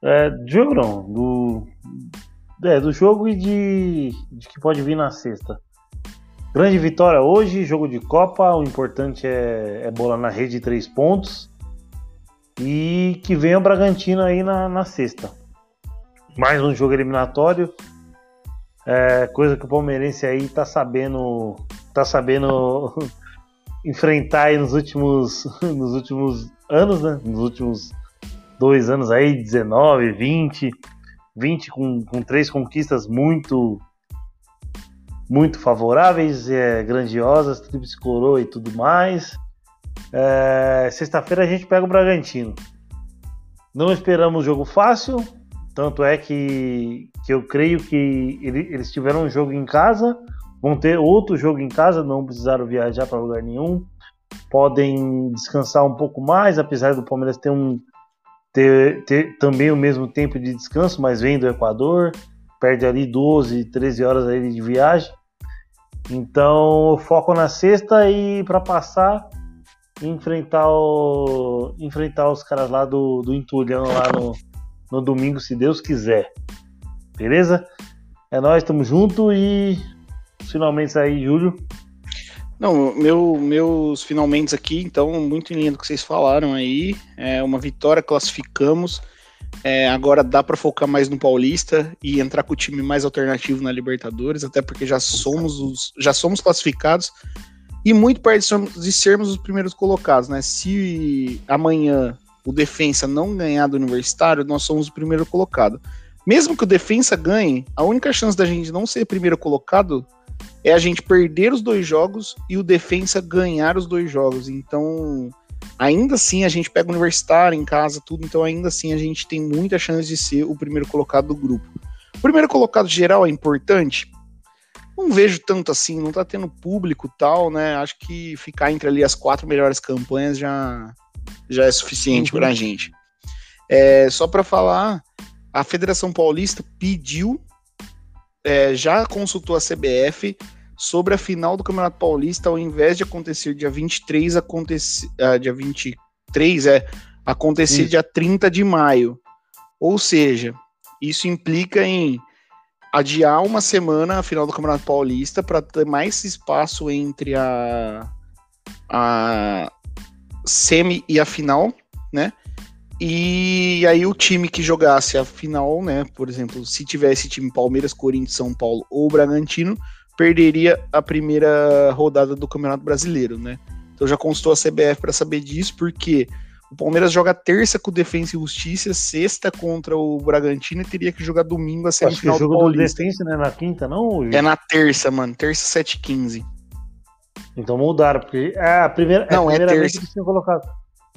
É, jogo não, do, é, do jogo e de, de que pode vir na sexta. Grande vitória hoje, jogo de Copa. O importante é, é bola na rede de três pontos. E que venha o Bragantino aí na, na sexta. Mais um jogo eliminatório. É, coisa que o palmeirense aí tá sabendo. tá sabendo (laughs) enfrentar aí nos últimos, (laughs) nos últimos anos, né? Nos últimos dois anos aí, 19, 20. 20 com, com três conquistas muito muito favoráveis, é, grandiosas, tríplice coroa e tudo mais. É, Sexta-feira a gente pega o Bragantino. Não esperamos jogo fácil, tanto é que, que eu creio que ele, eles tiveram um jogo em casa, vão ter outro jogo em casa, não precisaram viajar para lugar nenhum, podem descansar um pouco mais, apesar do Palmeiras ter um ter, ter também o mesmo tempo de descanso, mas vem do Equador, perde ali 12, 13 horas aí de viagem. Então, foco na sexta e para passar enfrentar o enfrentar os caras lá do, do Entulhão lá no, no domingo, se Deus quiser. Beleza? É nós, estamos junto e finalmente aí, Júlio. Não, meu, meus finalmente aqui, então, muito lindo que vocês falaram aí. É uma vitória, classificamos. É, agora dá para focar mais no Paulista e entrar com o time mais alternativo na Libertadores, até porque já somos os, já somos classificados e muito perto de sermos os primeiros colocados, né? Se amanhã o defensa não ganhar do Universitário, nós somos o primeiro colocado. Mesmo que o defensa ganhe, a única chance da gente não ser primeiro colocado é a gente perder os dois jogos e o defensa ganhar os dois jogos. Então, ainda assim, a gente pega o universitário em casa, tudo, então ainda assim a gente tem muita chance de ser o primeiro colocado do grupo. O primeiro colocado geral é importante? Não vejo tanto assim, não tá tendo público tal, né? Acho que ficar entre ali as quatro melhores campanhas já, já é suficiente uhum. pra gente. É, só para falar, a Federação Paulista pediu é, já consultou a CBF sobre a final do Campeonato Paulista, ao invés de acontecer dia 23, acontecer, uh, dia 23, é, acontecer isso. dia 30 de maio. Ou seja, isso implica em adiar uma semana a final do Campeonato Paulista para ter mais espaço entre a, a semi e a final, né? E aí o time que jogasse a final, né, por exemplo, se tivesse time Palmeiras, Corinthians, São Paulo ou Bragantino, perderia a primeira rodada do Campeonato Brasileiro, né? Então já constou a CBF para saber disso, porque o Palmeiras joga terça com o Defensa e Justiça, sexta contra o Bragantino e teria que jogar domingo a semifinal Acho que o jogo do. Do Defensa não é na quinta, não? É na terça, mano. Terça 7h15. Então mudaram, porque é a primeira, não, é, a primeira é terça. vez que tinham colocado.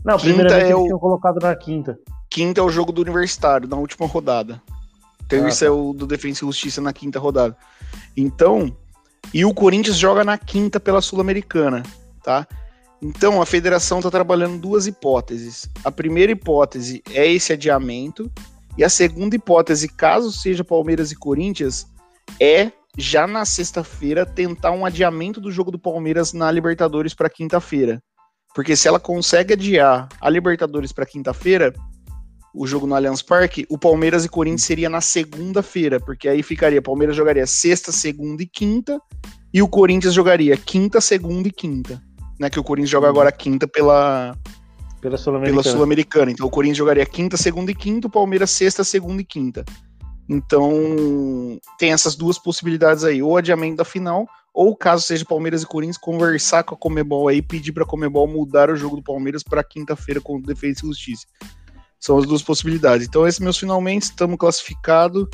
Não, quinta é o... tinham colocado na quinta. Quinta é o jogo do Universitário, na última rodada. Terça ah, tá. é o do Defensa e Justiça na quinta rodada. Então, e o Corinthians joga na quinta pela Sul-Americana, tá? Então, a federação está trabalhando duas hipóteses. A primeira hipótese é esse adiamento, e a segunda hipótese, caso seja Palmeiras e Corinthians, é já na sexta-feira tentar um adiamento do jogo do Palmeiras na Libertadores para quinta-feira. Porque se ela consegue adiar a Libertadores para quinta-feira, o jogo no Allianz Parque, o Palmeiras e Corinthians seria na segunda-feira, porque aí ficaria, Palmeiras jogaria sexta, segunda e quinta, e o Corinthians jogaria quinta, segunda e quinta. Né, que o Corinthians joga uhum. agora quinta pela pela Sul-Americana. Sul então o Corinthians jogaria quinta, segunda e quinta, o Palmeiras sexta, segunda e quinta. Então tem essas duas possibilidades aí, ou adiamento da final, ou caso seja Palmeiras e Corinthians, conversar com a Comebol aí, pedir para a Comebol mudar o jogo do Palmeiras para quinta-feira com Defesa e Justiça. São as duas possibilidades. Então, esses meus finalmente, estamos classificados.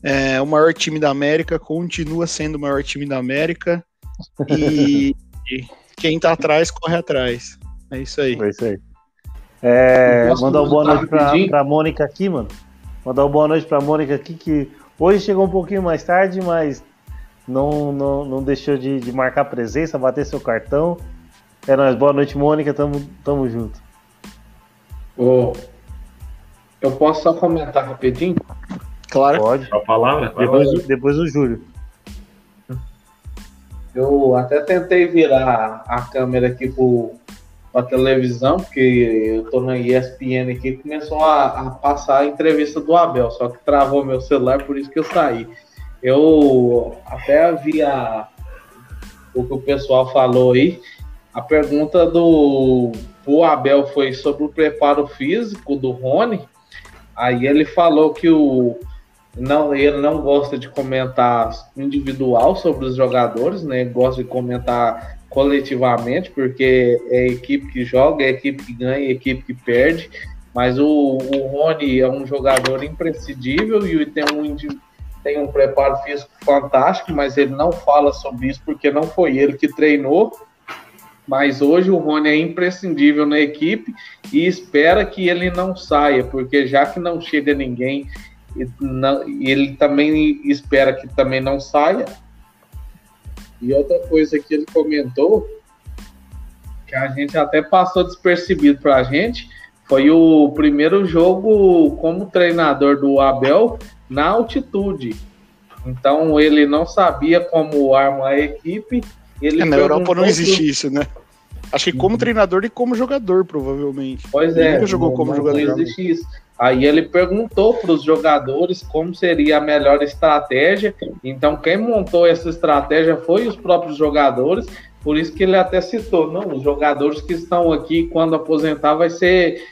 É, o maior time da América, continua sendo o maior time da América. E, (laughs) e quem tá atrás, corre atrás. É isso aí. É isso aí. É, mandar uma boa noite pra, pra Mônica aqui, mano. Mandar uma boa noite pra Mônica aqui, que hoje chegou um pouquinho mais tarde, mas não, não, não deixou de, de marcar presença, bater seu cartão. É nóis, boa noite, Mônica, tamo, tamo junto. Oh, eu posso só comentar rapidinho? Claro. Pode. A palavra? Depois, depois o Júlio. Eu até tentei virar a câmera aqui para a televisão, porque eu tô na ESPN aqui e começou a, a, passar a entrevista do Abel, só que travou meu celular, por isso que eu saí. Eu até vi a, o que o pessoal falou aí. A pergunta do o Abel foi sobre o preparo físico do Rony. Aí ele falou que o não, ele não gosta de comentar individual sobre os jogadores, né? Gosta de comentar coletivamente, porque é equipe que joga, é equipe que ganha, é equipe que perde. Mas o, o Rony é um jogador imprescindível e tem um tem um preparo físico fantástico, mas ele não fala sobre isso porque não foi ele que treinou. Mas hoje o Rony é imprescindível na equipe e espera que ele não saia, porque já que não chega ninguém, ele também espera que também não saia. E outra coisa que ele comentou, que a gente até passou despercebido para a gente, foi o primeiro jogo como treinador do Abel na altitude. Então ele não sabia como armar a equipe. Ele é, na Europa não existe isso, né? Acho que como uhum. treinador e como jogador, provavelmente. Pois ele é. Nunca jogou não, como não jogador. Não existe isso. Aí ele perguntou para os jogadores como seria a melhor estratégia. Então, quem montou essa estratégia foi os próprios jogadores. Por isso que ele até citou, não, os jogadores que estão aqui quando aposentar vai ser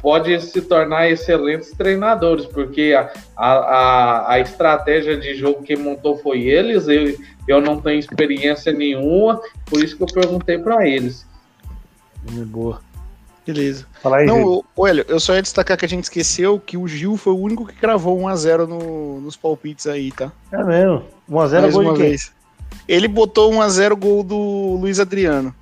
pode se tornar excelentes treinadores, porque a, a, a estratégia de jogo que montou foi eles, eu, eu não tenho experiência nenhuma, por isso que eu perguntei para eles. Boa. Beleza. Fala aí, Não, olha, eu só ia destacar que a gente esqueceu que o Gil foi o único que cravou 1x0 no, nos palpites aí, tá? É mesmo. 1x0 Mais gol uma de quem? vez. Ele botou 1x0 gol do Luiz Adriano,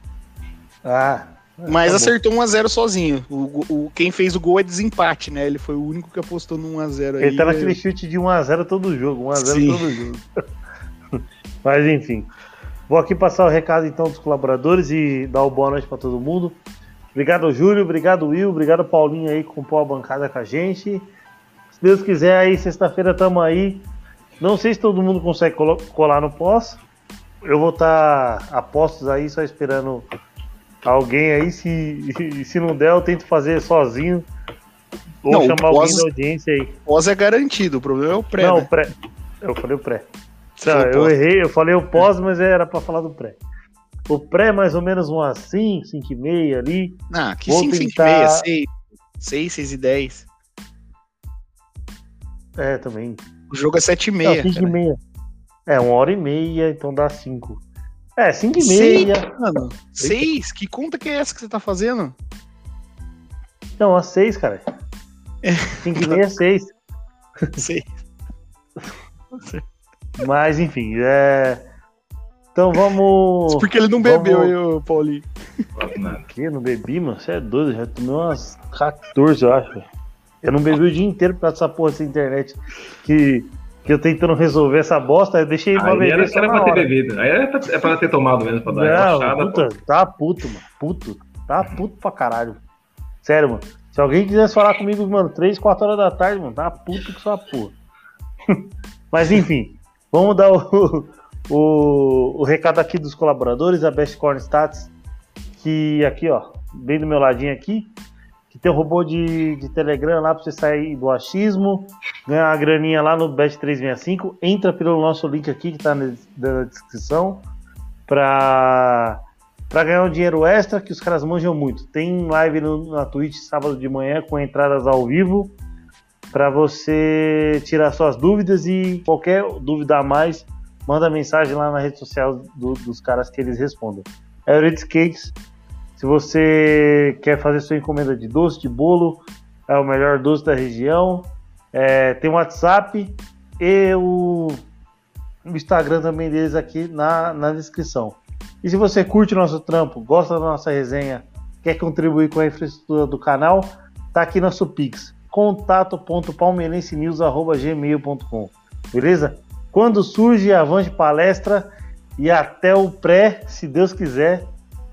Ah. mas tá acertou 1x0 sozinho. O, o- quem fez o gol é desempate, né? Ele foi o único que apostou no 1x0 aí. Ele tá né? naquele chute de 1x0 todo jogo. 1x0 Sim. todo jogo. (laughs) Mas enfim. Vou aqui passar o recado então dos colaboradores e dar o boa noite pra todo mundo. Obrigado, Júlio. Obrigado, Will. Obrigado, Paulinho aí que compôs a bancada com a gente. Se Deus quiser, aí, sexta-feira tamo aí. Não sei se todo mundo consegue colar no pós. Eu vou estar a postos aí, só esperando alguém aí. Se, (laughs) se não der, eu tento fazer sozinho. Ou Não, chamar alguém pós- da audiência aí. Pós é garantido, o problema é o pré. não, né? o pré. Eu falei o pré. Não, eu errei, eu falei o pós, mas era pra falar do pré. O pré, mais ou menos umas 5, 5 e meia ali. Ah, que Vou 5, 5 e meia, 6. 6, 6 e 10. É, também. O jogo é 7 e Não, meia. 5 e meia. É, uma hora e meia, então dá 5. É, 5 e meia. Mano, 6? Que conta que é essa que você tá fazendo? Não, às 6, cara. 5 e meia é 6. 6. (laughs) (laughs) Mas, enfim, é. Então vamos. (laughs) Porque ele não bebeu, Vamos- aí, ô, Paulinho. Que? Eu não bebi, mano? Você é doido, já tomei umas 14, eu acho. Eu não bebi o dia inteiro por causa dessa porra dessa internet. Que, que eu tentando resolver essa bosta, eu deixei pra Aí beber era, só era na pra ter hora. bebido. Aí é pra, é pra ter tomado mesmo, pra dar Não, relaxada. puta, pô. tá puto, mano. Puto. Tá puto pra caralho. Sério, mano. Se alguém quisesse falar comigo, mano, 3, 4 horas da tarde, mano, tá puto que só porra. (laughs) Mas enfim, vamos dar o, o, o recado aqui dos colaboradores, a Best Corn Stats, que aqui, ó, bem do meu ladinho aqui, que tem um robô de, de Telegram lá pra você sair do achismo, ganhar uma graninha lá no Bet 365. Entra pelo nosso link aqui que tá na, na descrição pra, pra ganhar um dinheiro extra que os caras manjam muito. Tem live no, na Twitch sábado de manhã com entradas ao vivo para você tirar suas dúvidas e qualquer dúvida a mais, manda mensagem lá na rede social do- dos caras que eles respondem. É Euridice Cakes. Se você quer fazer sua encomenda de doce, de bolo, é o melhor doce da região. É, tem o WhatsApp e o, o Instagram também deles aqui na, na descrição. E se você curte o nosso trampo, gosta da nossa resenha, quer contribuir com a infraestrutura do canal, tá aqui nosso Pix, contato.palmeirensenews.gmail.com Beleza? Quando surge, avante palestra e até o pré, se Deus quiser,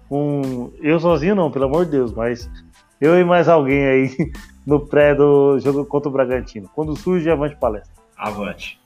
com eu sozinho não, pelo amor de Deus, mas eu e mais alguém aí (laughs) no pré do jogo contra o Bragantino. Quando surge, avante palestra. Avante.